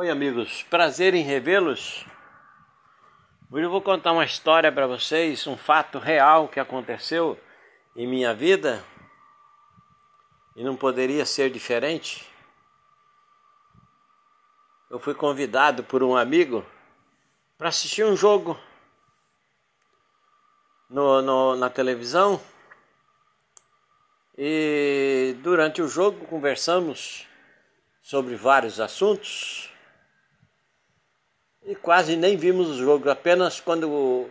Oi, amigos, prazer em revê-los. Hoje eu vou contar uma história para vocês, um fato real que aconteceu em minha vida e não poderia ser diferente. Eu fui convidado por um amigo para assistir um jogo no, no, na televisão e durante o jogo conversamos sobre vários assuntos e quase nem vimos o jogo, apenas quando o,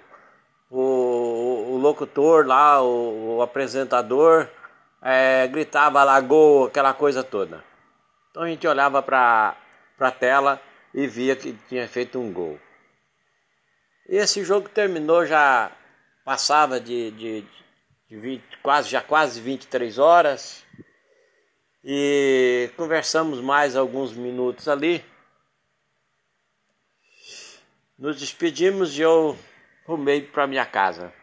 o, o locutor lá, o, o apresentador, é, gritava lá gol, aquela coisa toda. Então a gente olhava para a tela e via que tinha feito um gol. E esse jogo terminou já passava de, de, de 20, quase já quase 23 horas e conversamos mais alguns minutos ali. Nos despedimos e eu rumei para minha casa.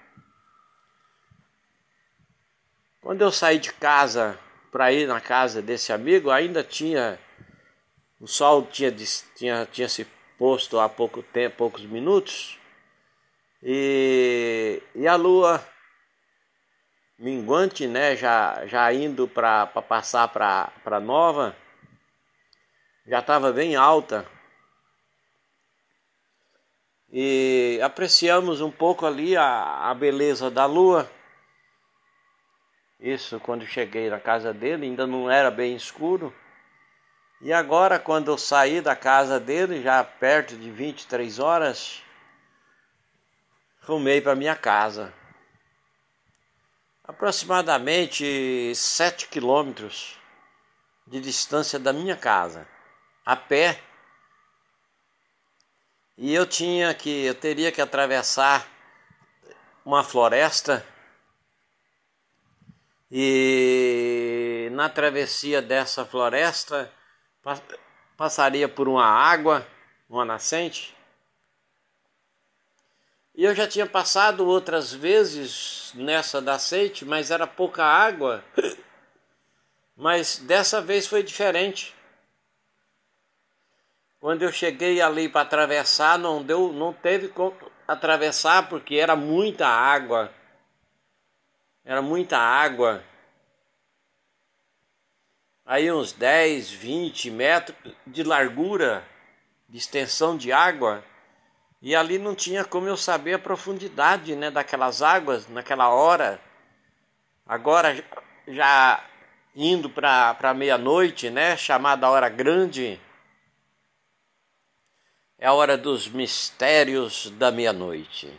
Quando eu saí de casa para ir na casa desse amigo, ainda tinha o sol tinha, tinha, tinha se posto há pouco tempo, poucos minutos, e, e a lua minguante, né, já, já indo para passar para nova, já estava bem alta e apreciamos um pouco ali a, a beleza da lua. Isso quando cheguei na casa dele, ainda não era bem escuro. E agora, quando eu saí da casa dele, já perto de 23 horas, rumei para minha casa. Aproximadamente 7 quilômetros de distância da minha casa, a pé e eu tinha que, eu teria que atravessar uma floresta e na travessia dessa floresta passaria por uma água, uma nascente. E eu já tinha passado outras vezes nessa nascente, mas era pouca água. Mas dessa vez foi diferente. Quando eu cheguei ali para atravessar, não deu, não teve como atravessar porque era muita água. Era muita água. Aí uns 10, 20 metros de largura, de extensão de água. E ali não tinha como eu saber a profundidade né, daquelas águas naquela hora. Agora já indo para meia-noite, né, chamada hora grande, é a hora dos mistérios da meia-noite.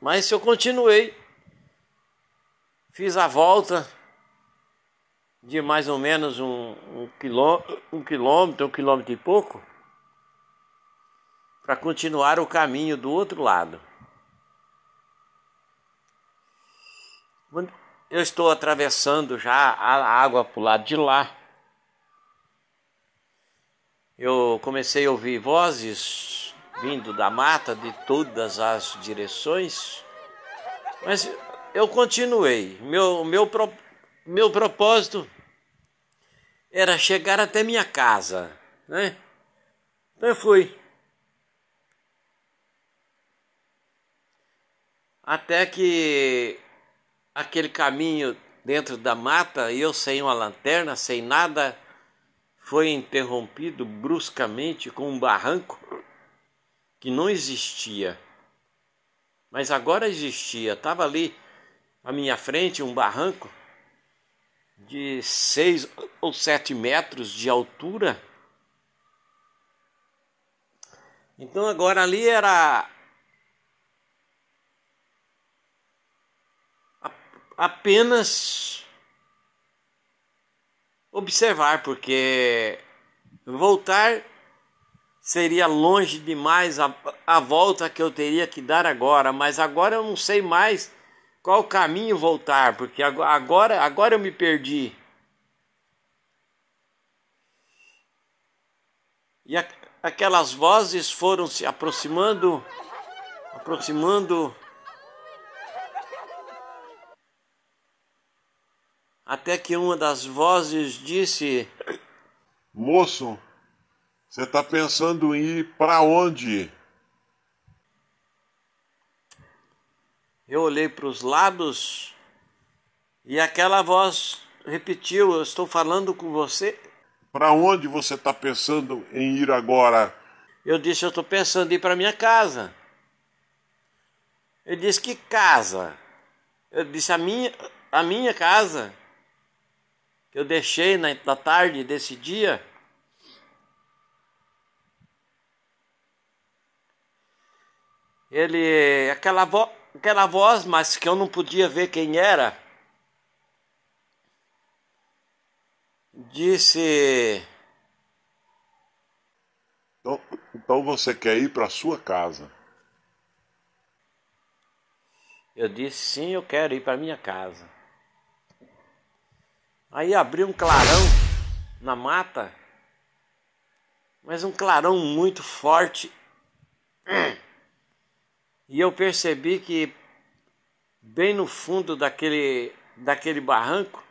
Mas eu continuei, fiz a volta de mais ou menos um, um, um quilômetro, um quilômetro e pouco, para continuar o caminho do outro lado. Eu estou atravessando já a água para o lado de lá eu comecei a ouvir vozes vindo da mata de todas as direções, mas eu continuei. Meu, meu, meu propósito era chegar até minha casa, né? Então eu fui. Até que aquele caminho dentro da mata, eu sem uma lanterna, sem nada, foi interrompido bruscamente com um barranco que não existia. Mas agora existia. Estava ali à minha frente um barranco de seis ou sete metros de altura. Então agora ali era apenas observar, porque voltar seria longe demais a, a volta que eu teria que dar agora, mas agora eu não sei mais qual caminho voltar, porque agora, agora eu me perdi. E a, aquelas vozes foram se aproximando, aproximando até que uma das vozes disse: Moço, Você está pensando em ir para onde? Eu olhei para os lados e aquela voz repetiu: Eu estou falando com você. Para onde você está pensando em ir agora? Eu disse: Eu estou pensando em ir para minha casa. Ele disse: Que casa? Eu disse: A minha, a minha casa. Que eu deixei na, na tarde desse dia. Ele, aquela voz aquela voz, mas que eu não podia ver quem era, disse: Então, então você quer ir para sua casa? Eu disse: Sim, eu quero ir para minha casa. Aí abriu um clarão na mata, mas um clarão muito forte. E eu percebi que bem no fundo daquele, daquele barranco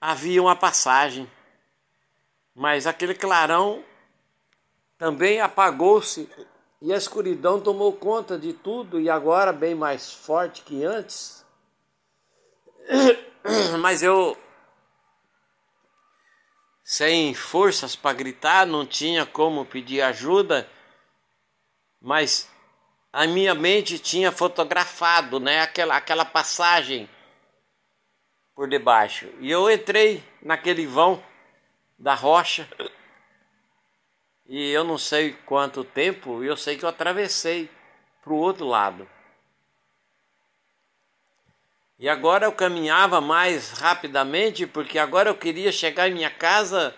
havia uma passagem. Mas aquele clarão também apagou-se e a escuridão tomou conta de tudo e agora bem mais forte que antes. Mas eu sem forças para gritar, não tinha como pedir ajuda mas a minha mente tinha fotografado, né, aquela aquela passagem por debaixo. E eu entrei naquele vão da rocha. E eu não sei quanto tempo, eu sei que eu atravessei para o outro lado. E agora eu caminhava mais rapidamente, porque agora eu queria chegar em minha casa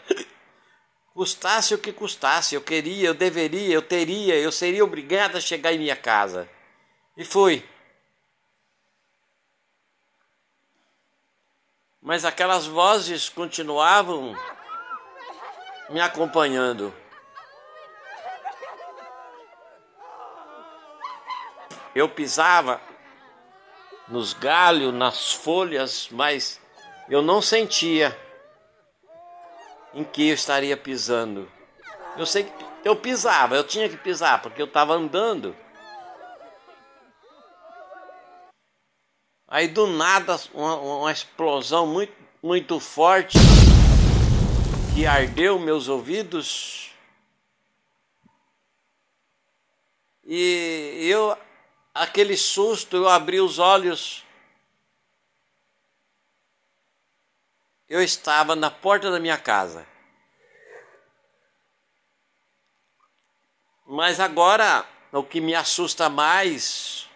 Custasse o que custasse, eu queria, eu deveria, eu teria, eu seria obrigado a chegar em minha casa. E fui. Mas aquelas vozes continuavam me acompanhando. Eu pisava nos galhos, nas folhas, mas eu não sentia em que eu estaria pisando. Eu sei que eu pisava, eu tinha que pisar porque eu estava andando. Aí do nada uma, uma, explosão muito, muito forte que ardeu meus ouvidos. E eu, aquele susto, eu abri os olhos. eu estava na porta da minha casa. Mas agora o que me assusta mais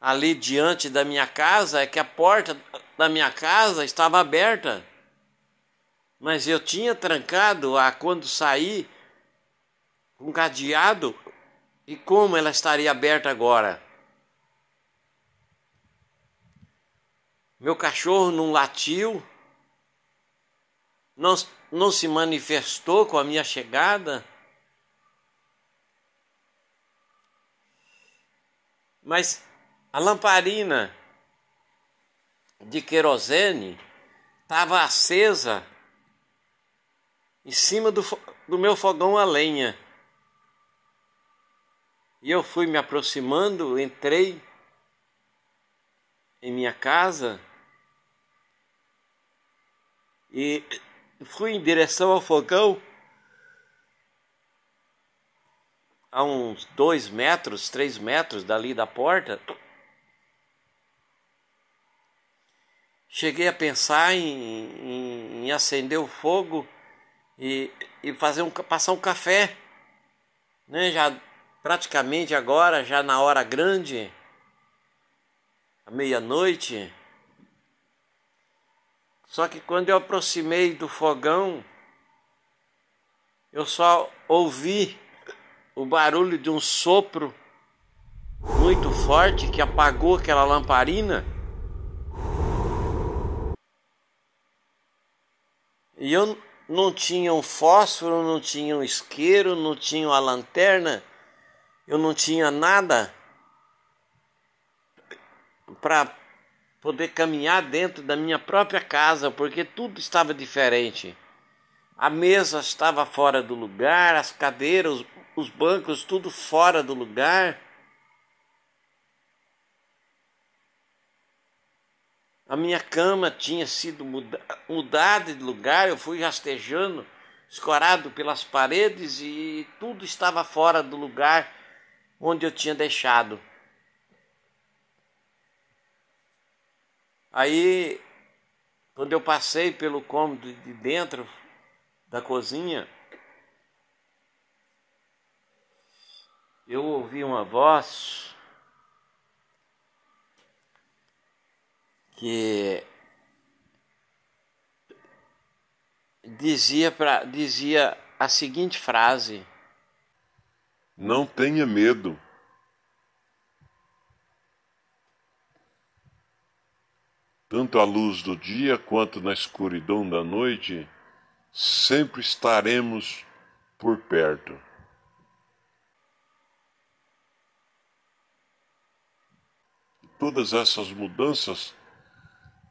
ali diante da minha casa é que a porta da minha casa estava aberta. Mas eu tinha trancado a quando saí um cadeado e como ela estaria aberta agora? Meu cachorro não latiu não, não se manifestou com a minha chegada? Mas a lamparina de querosene estava acesa em cima do, do meu fogão a lenha. E eu fui me aproximando, entrei em minha casa e fui em direção ao fogão a uns dois metros, três metros dali da porta. Cheguei a pensar em, em, em acender o fogo e, e fazer um, passar um café, né? Já praticamente agora, já na hora grande, à meia-noite. Só que quando eu aproximei do fogão, eu só ouvi o barulho de um sopro muito forte que apagou aquela lamparina. E eu não tinha um fósforo, não tinha um isqueiro, não tinha uma lanterna, eu não tinha nada para poder caminhar dentro da minha própria casa, porque tudo estava diferente. A mesa estava fora do lugar, as cadeiras, os bancos, tudo fora do lugar. A minha cama tinha sido muda mudada de lugar, eu fui rastejando, escorado pelas paredes e tudo estava fora do lugar onde eu tinha deixado. Aí, quando eu passei pelo cômodo de dentro da cozinha, eu ouvi uma voz que dizia para dizia a seguinte frase: Não tenha medo. Tanto à luz do dia quanto na escuridão da noite, sempre estaremos por perto. Todas essas mudanças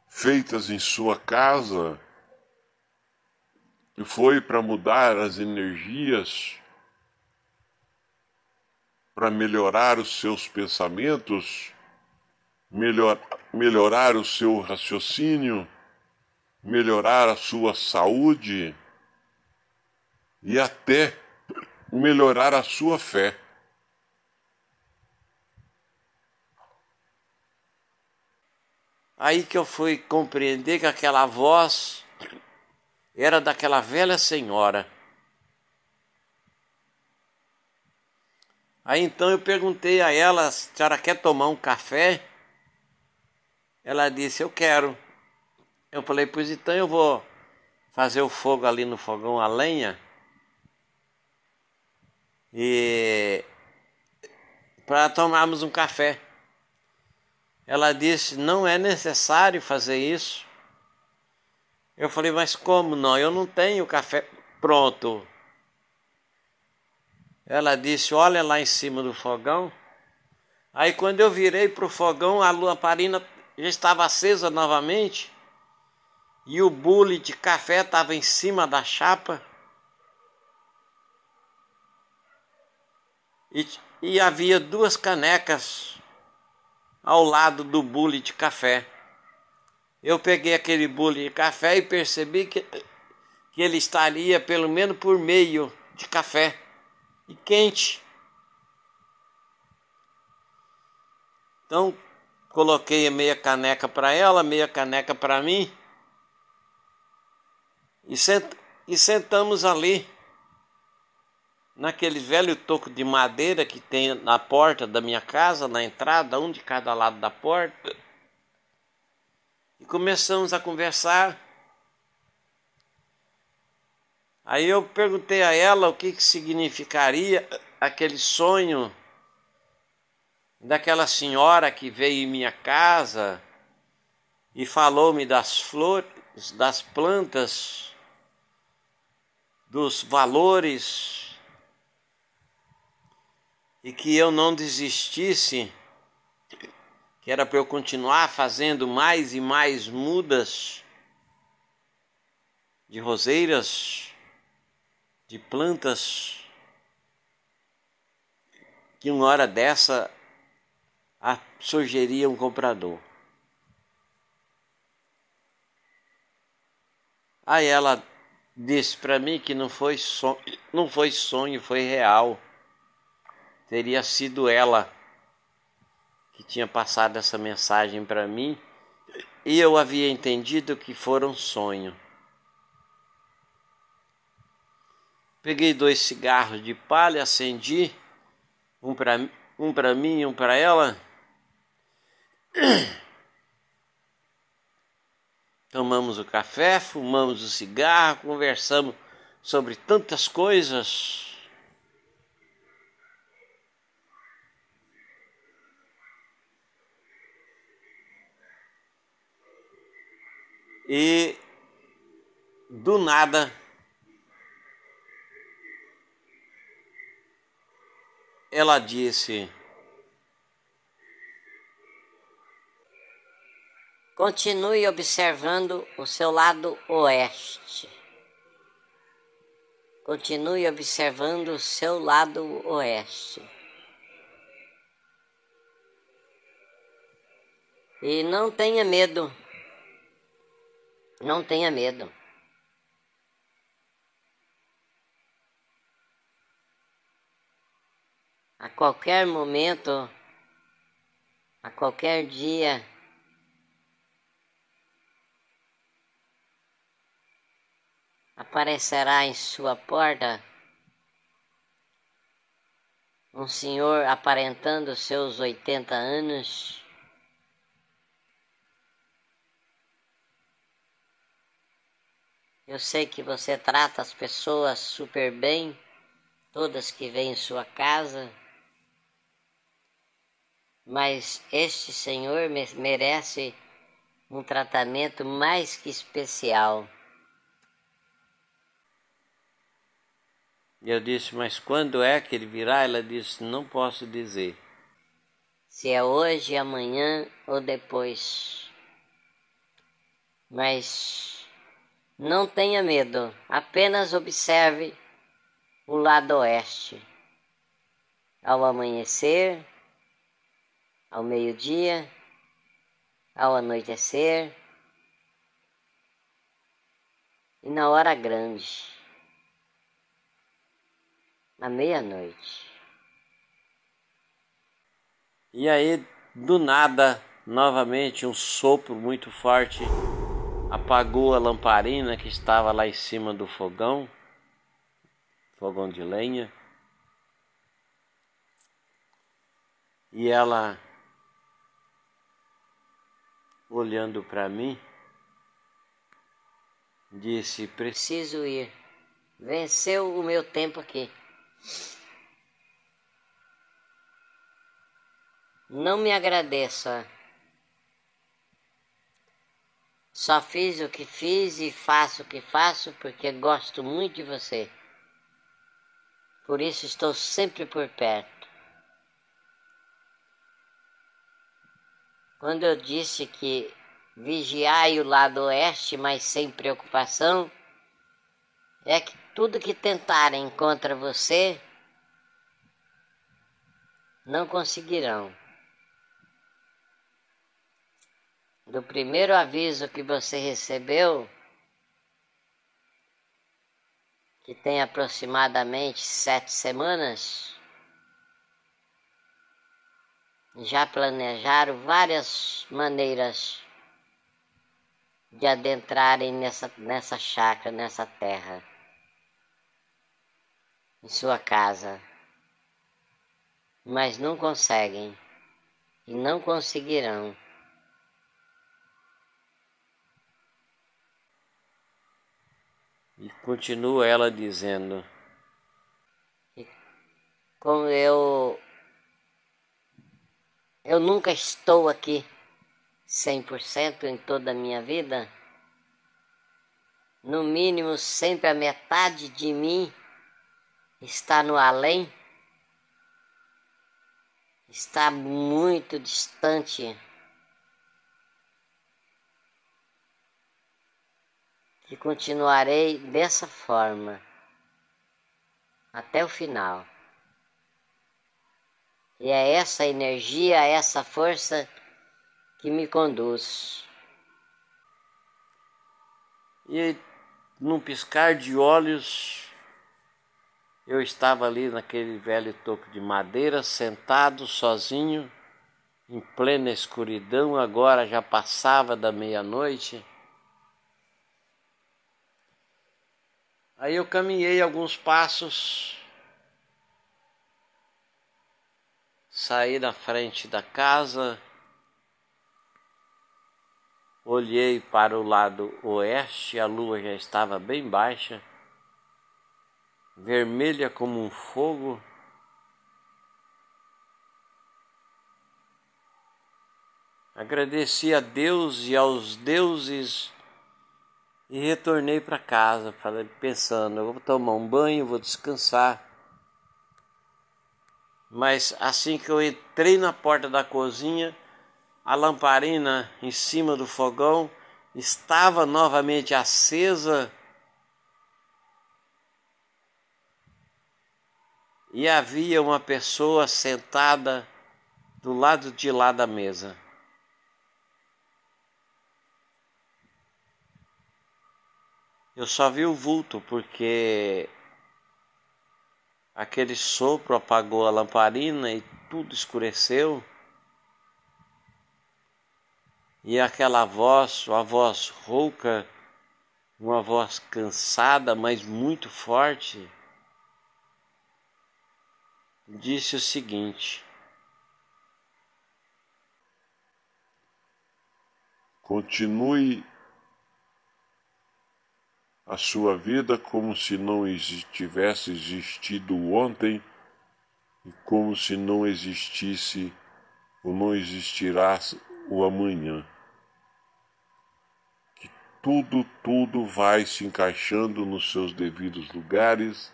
feitas em sua casa foi para mudar as energias, para melhorar os seus pensamentos, melhor, melhorar o seu raciocínio, melhorar a sua saúde e até melhorar a sua fé. Aí que eu fui compreender que aquela voz era daquela velha senhora. Aí então eu perguntei a ela, a senhora quer tomar um café? Ela disse, eu quero. Eu falei, pois então eu vou fazer o fogo ali no fogão a lenha. E para tomarmos um café. Ela disse: Não é necessário fazer isso. Eu falei: Mas como não? Eu não tenho café pronto. Ela disse: Olha lá em cima do fogão. Aí, quando eu virei para o fogão, a lamparina já estava acesa novamente e o bule de café estava em cima da chapa. E, e havia duas canecas ao lado do bule de café. Eu peguei aquele bule de café e percebi que, que ele estaria pelo menos por meio de café e quente. Então coloquei meia caneca para ela, meia caneca para mim e, sent, e sentamos ali naquele velho toco de madeira que tem na porta da minha casa, na entrada, um de cada lado da porta. E começamos a conversar. Aí eu perguntei a ela o que, que significaria aquele sonho daquela senhora que veio em minha casa e falou-me das flores, das plantas, dos valores e que eu não desistisse, que era para eu continuar fazendo mais e mais mudas de roseiras, de plantas, que uma hora dessa surgiria um comprador. Aí ela disse para mim que não foi, sonho, não foi sonho, foi real teria sido ela que tinha passado essa mensagem para mim e eu havia entendido que fora um sonho. Peguei dois cigarros de palha, acendi, um para um para mim e um para ela. Tomamos o café, fumamos o cigarro, conversamos sobre tantas coisas E do nada ela disse: Continue observando o seu lado oeste. continue observando o seu lado oeste. E não tenha medo. Não tenha medo. A qualquer momento, a qualquer dia, aparecerá em sua porta um senhor aparentando seus 80 anos. Eu sei que você trata as pessoas super bem, todas que vêm em sua casa, mas este senhor merece um tratamento mais que especial. E eu disse, mas quando é que ele virá? Ela disse, não posso dizer. Se é hoje, amanhã ou depois. Mas não tenha medo, apenas observe o lado oeste. Ao amanhecer, ao meio-dia, ao anoitecer e na hora grande à meia-noite. E aí, do nada, novamente um sopro muito forte apagou a lamparina que estava lá em cima do fogão, fogão de lenha. E ela, olhando para mim, disse: Preciso ir. Venceu o meu tempo aqui. Não me agradeça. Só fiz o que fiz e faço o que faço porque gosto muito de você. Por isso estou sempre por perto. Quando eu disse que vigiai o lado oeste, mas sem preocupação, é que tudo que tentarem contra você não conseguirão. Do primeiro aviso que você recebeu, que tem aproximadamente sete semanas, já planejaram várias maneiras de adentrarem nessa, nessa chácara, nessa terra em sua casa, mas não conseguem e não conseguirão. E continua ela dizendo: Como eu eu nunca estou aqui 100% em toda a minha vida, no mínimo sempre a metade de mim está no além, está muito distante. Que continuarei dessa forma até o final. E é essa energia, essa força que me conduz. E num piscar de olhos, eu estava ali naquele velho toco de madeira, sentado sozinho, em plena escuridão, agora já passava da meia-noite. Aí eu caminhei alguns passos, saí na frente da casa, olhei para o lado oeste, a lua já estava bem baixa vermelha como um fogo. Agradeci a Deus e aos deuses e retornei para casa, pensando, eu vou tomar um banho, vou descansar. Mas assim que eu entrei na porta da cozinha, a lamparina em cima do fogão estava novamente acesa e havia uma pessoa sentada do lado de lá da mesa. Eu só vi o vulto porque aquele sopro apagou a lamparina e tudo escureceu. E aquela voz, uma voz rouca, uma voz cansada, mas muito forte, disse o seguinte: Continue a sua vida como se não tivesse existido ontem e como se não existisse ou não existirá o amanhã. Que tudo, tudo vai se encaixando nos seus devidos lugares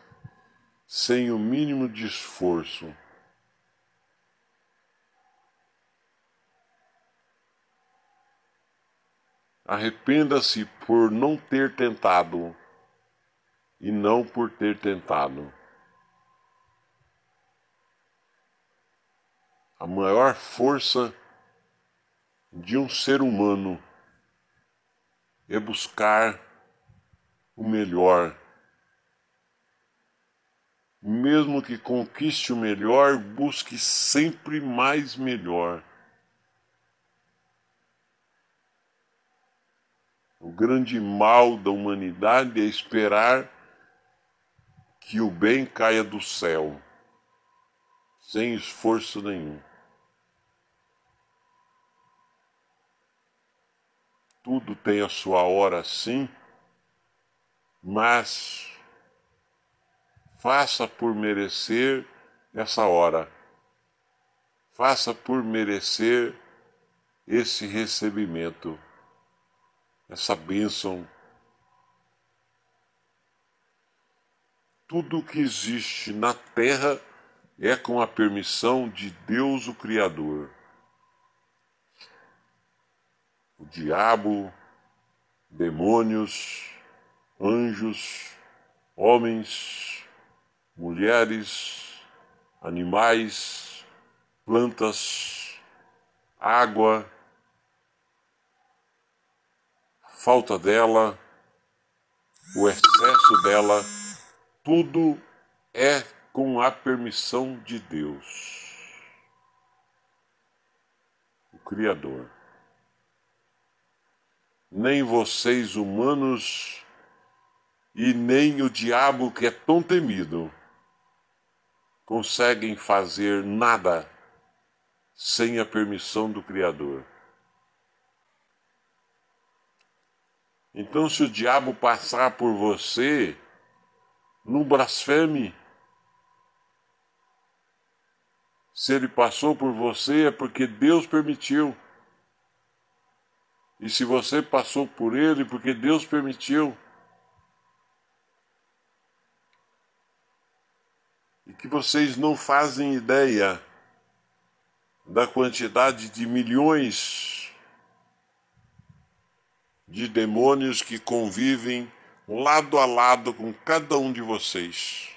sem o mínimo de esforço. Arrependa-se por não ter tentado e não por ter tentado. A maior força de um ser humano é buscar o melhor. Mesmo que conquiste o melhor, busque sempre mais melhor. O grande mal da humanidade é esperar que o bem caia do céu, sem esforço nenhum. Tudo tem a sua hora sim, mas faça por merecer essa hora. Faça por merecer esse recebimento essa bênção. Tudo que existe na terra é com a permissão de Deus, o Criador. O diabo, demônios, anjos, homens, mulheres, animais, plantas, água, falta dela, o excesso dela, tudo é com a permissão de Deus, o Criador. Nem vocês humanos e nem o diabo que é tão temido conseguem fazer nada sem a permissão do Criador. Então, se o diabo passar por você, não blasfeme. Se ele passou por você é porque Deus permitiu. E se você passou por ele, porque Deus permitiu. E que vocês não fazem ideia da quantidade de milhões de demônios que convivem lado a lado com cada um de vocês.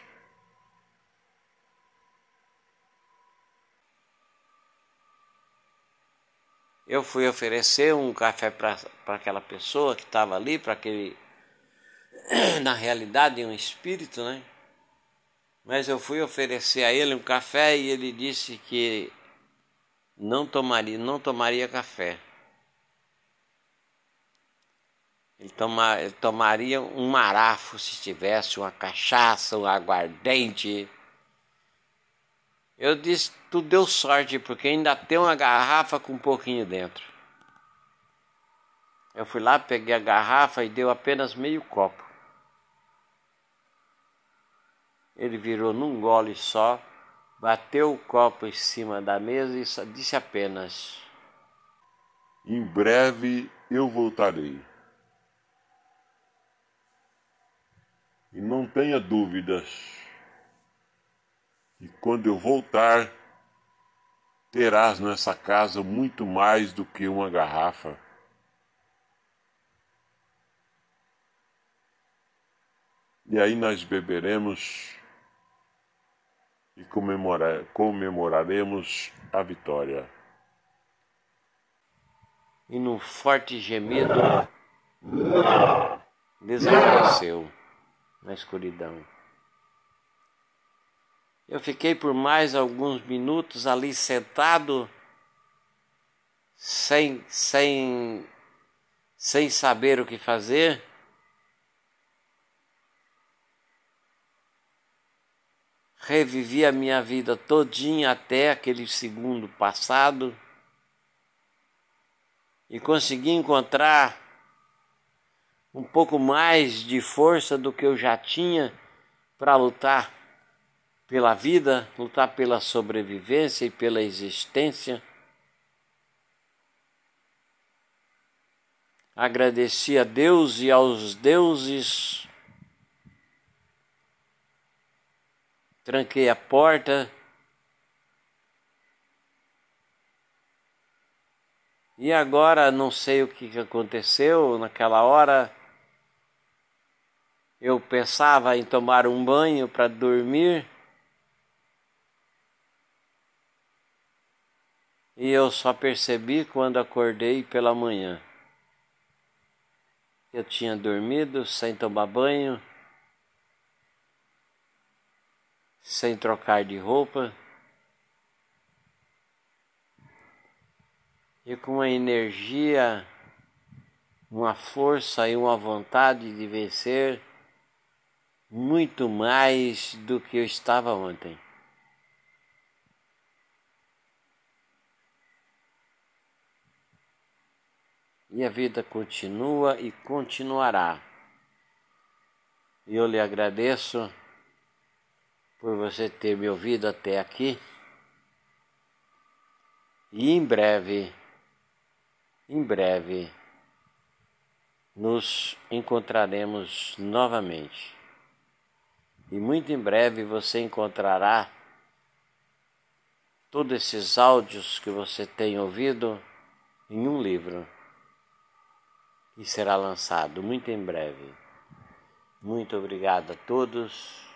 Eu fui oferecer um café para aquela pessoa que estava ali, para aquele. Na realidade, um espírito, né? Mas eu fui oferecer a ele um café e ele disse que não tomaria, não tomaria café. Ele, toma, ele tomaria um marafo se tivesse uma cachaça, um aguardente. Eu disse, tu deu sorte, porque ainda tem uma garrafa com um pouquinho dentro. Eu fui lá, peguei a garrafa e deu apenas meio copo. Ele virou num gole só, bateu o copo em cima da mesa e disse apenas: Em breve eu voltarei. E não tenha dúvidas que quando eu voltar, terás nessa casa muito mais do que uma garrafa. E aí nós beberemos e comemorar, comemoraremos a vitória. E num forte gemido desapareceu na escuridão. Eu fiquei por mais alguns minutos ali sentado, sem, sem, sem saber o que fazer. Revivi a minha vida todinha até aquele segundo passado e consegui encontrar um pouco mais de força do que eu já tinha para lutar pela vida, lutar pela sobrevivência e pela existência. Agradeci a Deus e aos deuses. Tranquei a porta. E agora não sei o que aconteceu naquela hora. Eu pensava em tomar um banho para dormir. E eu só percebi quando acordei pela manhã. Eu tinha dormido sem tomar banho, sem trocar de roupa. E com uma energia, uma força e uma vontade de vencer muito mais do que eu estava ontem. E a vida continua e continuará. E eu lhe agradeço por você ter me ouvido até aqui. E em breve, em breve, nos encontraremos novamente e muito em breve você encontrará todos esses áudios que você tem ouvido em um livro que será lançado muito em breve. Muito obrigado a todos.